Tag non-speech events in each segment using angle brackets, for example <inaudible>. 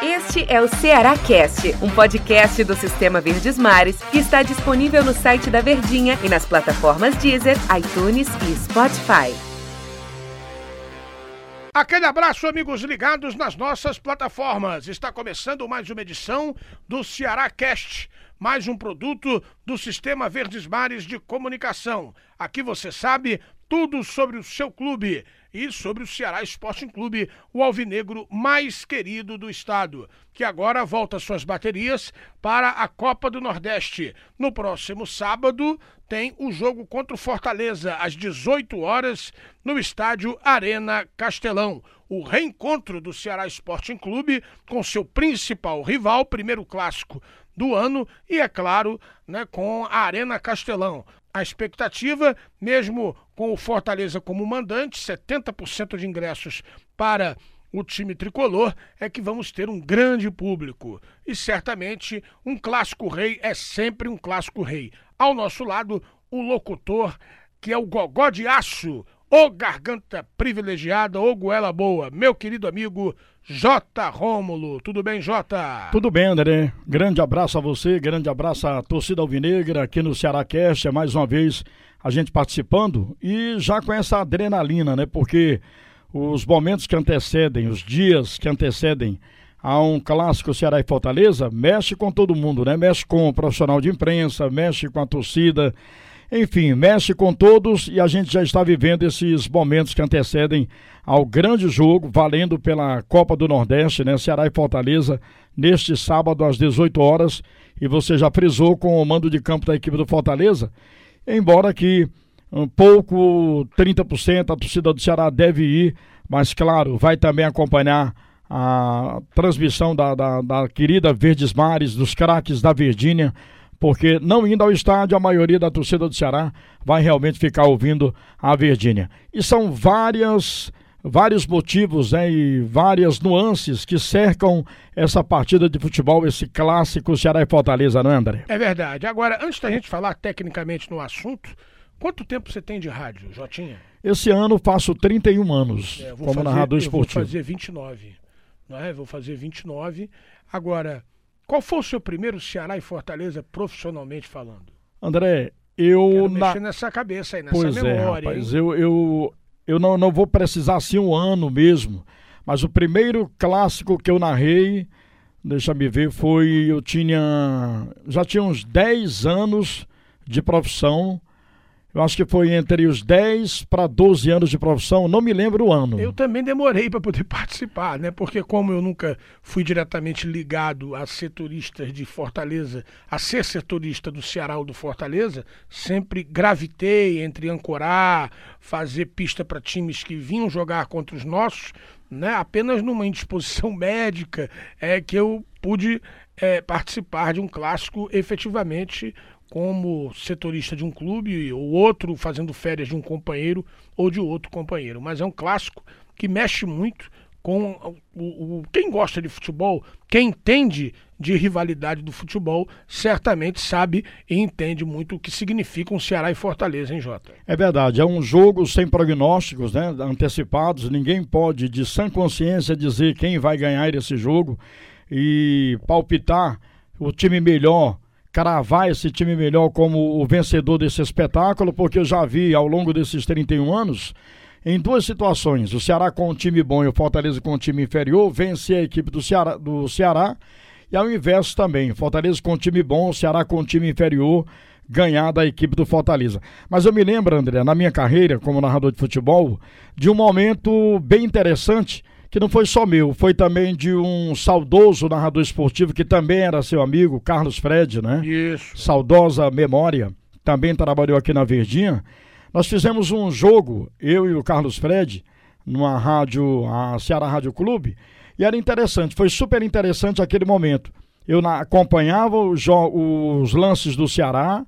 Este é o Ceará Cast, um podcast do Sistema Verdes Mares que está disponível no site da Verdinha e nas plataformas Deezer, iTunes e Spotify. Aquele abraço, amigos ligados nas nossas plataformas. Está começando mais uma edição do Ceará Cast, mais um produto do Sistema Verdes Mares de Comunicação. Aqui você sabe tudo sobre o seu clube e sobre o Ceará Sporting Clube, o alvinegro mais querido do estado, que agora volta suas baterias para a Copa do Nordeste. No próximo sábado tem o jogo contra o Fortaleza às 18 horas no estádio Arena Castelão. O reencontro do Ceará Sporting Clube com seu principal rival, primeiro clássico do ano e, é claro, né, com a Arena Castelão. A expectativa, mesmo com o Fortaleza como mandante, 70% de ingressos para o time tricolor, é que vamos ter um grande público. E certamente um clássico rei é sempre um clássico rei. Ao nosso lado, o locutor, que é o gogó de aço, o garganta privilegiada, o goela boa, meu querido amigo J. Rômulo. Tudo bem, J? Tudo bem, André. Grande abraço a você, grande abraço à torcida alvinegra aqui no Ceará Cast, é mais uma vez a gente participando e já com essa adrenalina, né? Porque os momentos que antecedem, os dias que antecedem a um clássico Ceará e Fortaleza, mexe com todo mundo, né? Mexe com o profissional de imprensa, mexe com a torcida, enfim, mexe com todos e a gente já está vivendo esses momentos que antecedem ao grande jogo, valendo pela Copa do Nordeste, né? Ceará e Fortaleza, neste sábado às 18 horas. E você já frisou com o mando de campo da equipe do Fortaleza, embora que um pouco, 30%, a torcida do Ceará deve ir, mas claro, vai também acompanhar a transmissão da, da, da querida Verdes Mares, dos craques da Virgínia porque não indo ao estádio, a maioria da torcida do Ceará vai realmente ficar ouvindo a Verdinha. E são várias vários motivos né, e várias nuances que cercam essa partida de futebol, esse clássico Ceará e Fortaleza, não é, André? É verdade. Agora, antes da gente falar tecnicamente no assunto, quanto tempo você tem de rádio, Jotinha? Esse ano faço 31 anos é, como fazer, narrador esportivo. vou fazer 29, não é? Vou fazer 29. Agora, qual foi o seu primeiro Ceará e Fortaleza profissionalmente falando? André, eu. Quero na... nessa cabeça aí, nessa pois memória. É, rapaz, hein? eu, eu, eu não, não vou precisar assim um ano mesmo. Mas o primeiro clássico que eu narrei, deixa me ver, foi. Eu tinha. Já tinha uns 10 anos de profissão eu acho que foi entre os 10 para 12 anos de profissão, não me lembro o ano. Eu também demorei para poder <laughs> participar, né? Porque como eu nunca fui diretamente ligado a setoristas de Fortaleza, a ser setorista do Ceará ou do Fortaleza, sempre gravitei entre ancorar, fazer pista para times que vinham jogar contra os nossos, né? Apenas numa indisposição <laughs> médica é que eu pude é, participar de um clássico efetivamente como setorista de um clube, ou outro fazendo férias de um companheiro ou de outro companheiro. Mas é um clássico que mexe muito com o, o, quem gosta de futebol, quem entende de rivalidade do futebol, certamente sabe e entende muito o que significa um Ceará e Fortaleza, hein, Jota? É verdade, é um jogo sem prognósticos, né, antecipados, ninguém pode de sã consciência dizer quem vai ganhar esse jogo e palpitar o time melhor cravar esse time melhor como o vencedor desse espetáculo, porque eu já vi ao longo desses 31 anos, em duas situações, o Ceará com um time bom e o Fortaleza com um time inferior, vencer a equipe do Ceará, do Ceará e ao inverso também, Fortaleza com um time bom, o Ceará com um time inferior, ganhar da equipe do Fortaleza. Mas eu me lembro, André, na minha carreira como narrador de futebol, de um momento bem interessante que não foi só meu, foi também de um saudoso narrador esportivo que também era seu amigo, Carlos Fred, né? Isso. Saudosa memória, também trabalhou aqui na Verdinha. Nós fizemos um jogo, eu e o Carlos Fred, numa rádio, a Ceará Rádio Clube, e era interessante, foi super interessante aquele momento. Eu acompanhava os, os lances do Ceará,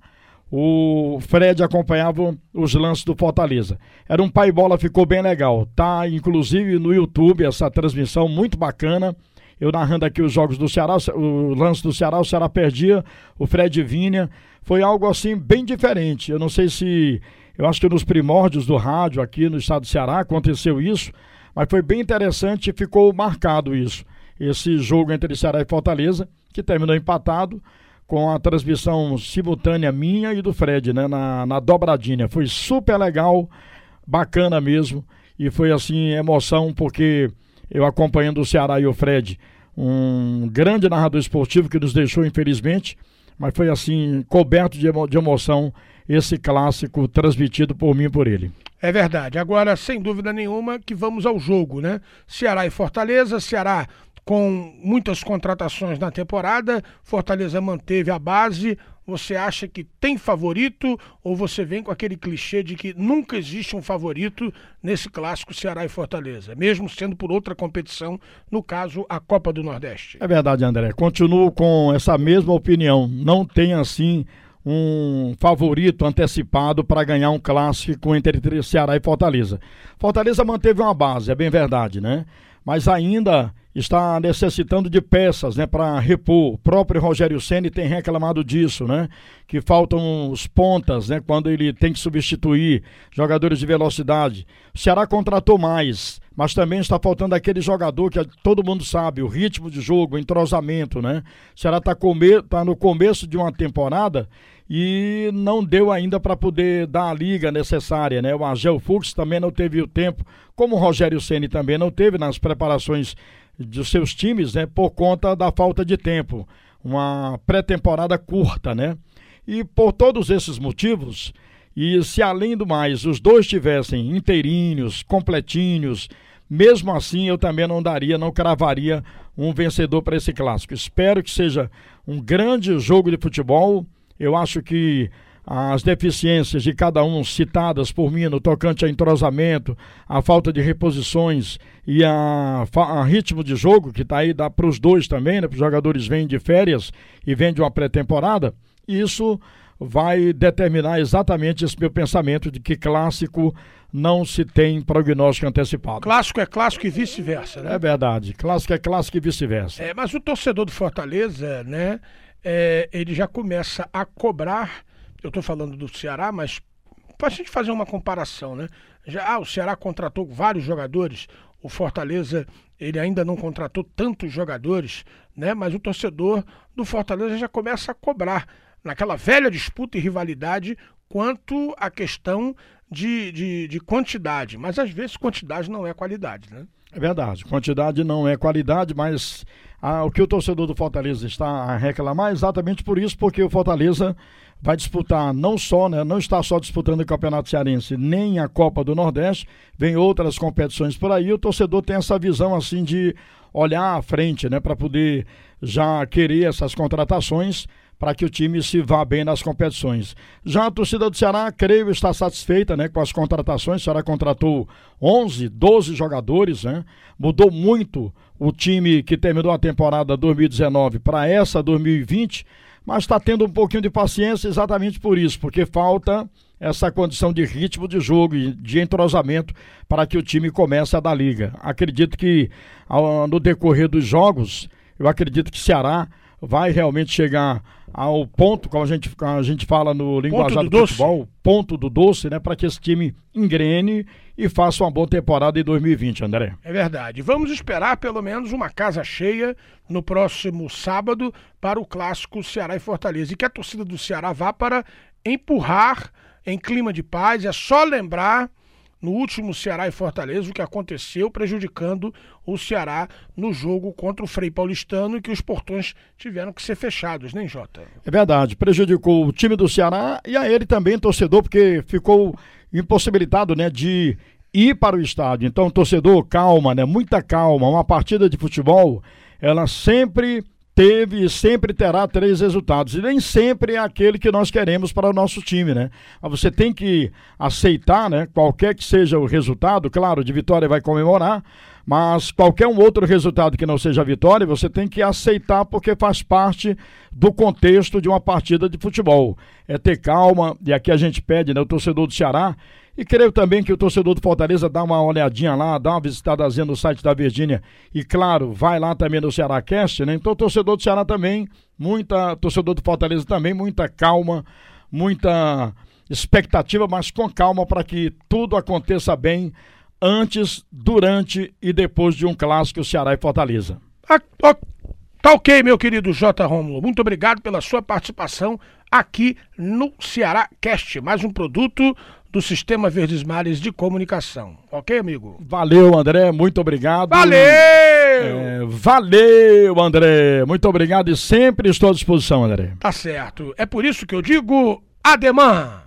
o Fred acompanhava os lances do Fortaleza. Era um pai bola, ficou bem legal. Tá inclusive no YouTube essa transmissão muito bacana. Eu narrando aqui os jogos do Ceará, o lance do Ceará, o Ceará perdia, o Fred vinha. Foi algo assim bem diferente. Eu não sei se. Eu acho que nos primórdios do rádio aqui no estado do Ceará aconteceu isso, Mas foi bem interessante e ficou marcado isso. Esse jogo entre Ceará e Fortaleza, que terminou empatado com a transmissão simultânea minha e do Fred, né, na, na dobradinha. Foi super legal, bacana mesmo, e foi assim, emoção, porque eu acompanhando o Ceará e o Fred, um grande narrador esportivo que nos deixou, infelizmente, mas foi assim, coberto de, emo de emoção esse clássico transmitido por mim e por ele. É verdade. Agora, sem dúvida nenhuma, que vamos ao jogo, né? Ceará e Fortaleza. Ceará com muitas contratações na temporada. Fortaleza manteve a base. Você acha que tem favorito ou você vem com aquele clichê de que nunca existe um favorito nesse clássico Ceará e Fortaleza, mesmo sendo por outra competição, no caso a Copa do Nordeste? É verdade, André. Continuo com essa mesma opinião. Não tem assim um favorito antecipado para ganhar um clássico entre Ceará e Fortaleza. Fortaleza manteve uma base, é bem verdade, né? Mas ainda está necessitando de peças, né, para repor. O próprio Rogério Ceni tem reclamado disso, né, que faltam os pontas, né, quando ele tem que substituir jogadores de velocidade. O Ceará contratou mais, mas também está faltando aquele jogador que todo mundo sabe, o ritmo de jogo, o entrosamento, né? O Ceará está tá no começo de uma temporada e não deu ainda para poder dar a liga necessária, né? O Angel Fux também não teve o tempo, como o Rogério Ceni também não teve nas preparações dos seus times, né, por conta da falta de tempo, uma pré-temporada curta, né? E por todos esses motivos, e se além do mais os dois tivessem inteirinhos, completinhos, mesmo assim eu também não daria, não cravaria um vencedor para esse clássico. Espero que seja um grande jogo de futebol. Eu acho que as deficiências de cada um citadas por mim no tocante a entrosamento, a falta de reposições e a, a ritmo de jogo, que está aí dá para os dois também, né? Os jogadores vêm de férias e vêm de uma pré-temporada, isso vai determinar exatamente esse meu pensamento de que clássico não se tem prognóstico antecipado. Clássico é clássico e vice-versa, né? É verdade. Clássico é clássico e vice-versa. É, mas o torcedor do Fortaleza, né, é, ele já começa a cobrar eu estou falando do Ceará, mas para a gente fazer uma comparação, né? Já, ah, o Ceará contratou vários jogadores, o Fortaleza ele ainda não contratou tantos jogadores, né? Mas o torcedor do Fortaleza já começa a cobrar naquela velha disputa e rivalidade quanto à questão de, de, de quantidade. Mas às vezes quantidade não é qualidade, né? É verdade, quantidade não é qualidade, mas ah, o que o torcedor do Fortaleza está a reclamar é exatamente por isso, porque o Fortaleza vai disputar não só, né, não está só disputando o Campeonato Cearense, nem a Copa do Nordeste, vem outras competições por aí. O torcedor tem essa visão assim de olhar à frente, né, para poder já querer essas contratações para que o time se vá bem nas competições. Já a torcida do Ceará, creio, está satisfeita né, com as contratações. O Ceará contratou 11, 12 jogadores, né? mudou muito o time que terminou a temporada 2019 para essa 2020 mas está tendo um pouquinho de paciência exatamente por isso, porque falta essa condição de ritmo de jogo e de entrosamento para que o time comece a dar liga. Acredito que ao, no decorrer dos jogos, eu acredito que Ceará vai realmente chegar ao ponto, como a gente, a gente fala no linguajar do, do futebol, ponto do doce, né, para que esse time engrene e faça uma boa temporada em 2020, André. É verdade. Vamos esperar pelo menos uma casa cheia no próximo sábado para o clássico Ceará e Fortaleza e que a torcida do Ceará vá para empurrar em clima de paz. É só lembrar no último Ceará e Fortaleza, o que aconteceu prejudicando o Ceará no jogo contra o Frei Paulistano e que os portões tiveram que ser fechados, nem né, Jota? É verdade, prejudicou o time do Ceará e a ele também, torcedor, porque ficou impossibilitado, né, de ir para o estádio. Então, torcedor, calma, né, muita calma. Uma partida de futebol, ela sempre teve e sempre terá três resultados. E nem sempre é aquele que nós queremos para o nosso time, né? Mas você tem que aceitar, né? Qualquer que seja o resultado, claro, de vitória vai comemorar, mas qualquer um outro resultado que não seja vitória, você tem que aceitar porque faz parte do contexto de uma partida de futebol. É ter calma, e aqui a gente pede, né? O torcedor do Ceará e creio também que o torcedor do Fortaleza dá uma olhadinha lá, dá uma visitadazinha no site da Virgínia. E claro, vai lá também no Ceará Cast, né? Então, o torcedor do Ceará também, muita, torcedor do Fortaleza também, muita calma, muita expectativa, mas com calma para que tudo aconteça bem antes, durante e depois de um clássico Ceará e Fortaleza. Ah, tá ok, meu querido J. Romulo. Muito obrigado pela sua participação aqui no Ceará Cast, mais um produto do Sistema Verdes Mares de Comunicação. Ok, amigo? Valeu, André. Muito obrigado. Valeu! É, valeu, André. Muito obrigado e sempre estou à disposição, André. Tá certo. É por isso que eu digo ademã.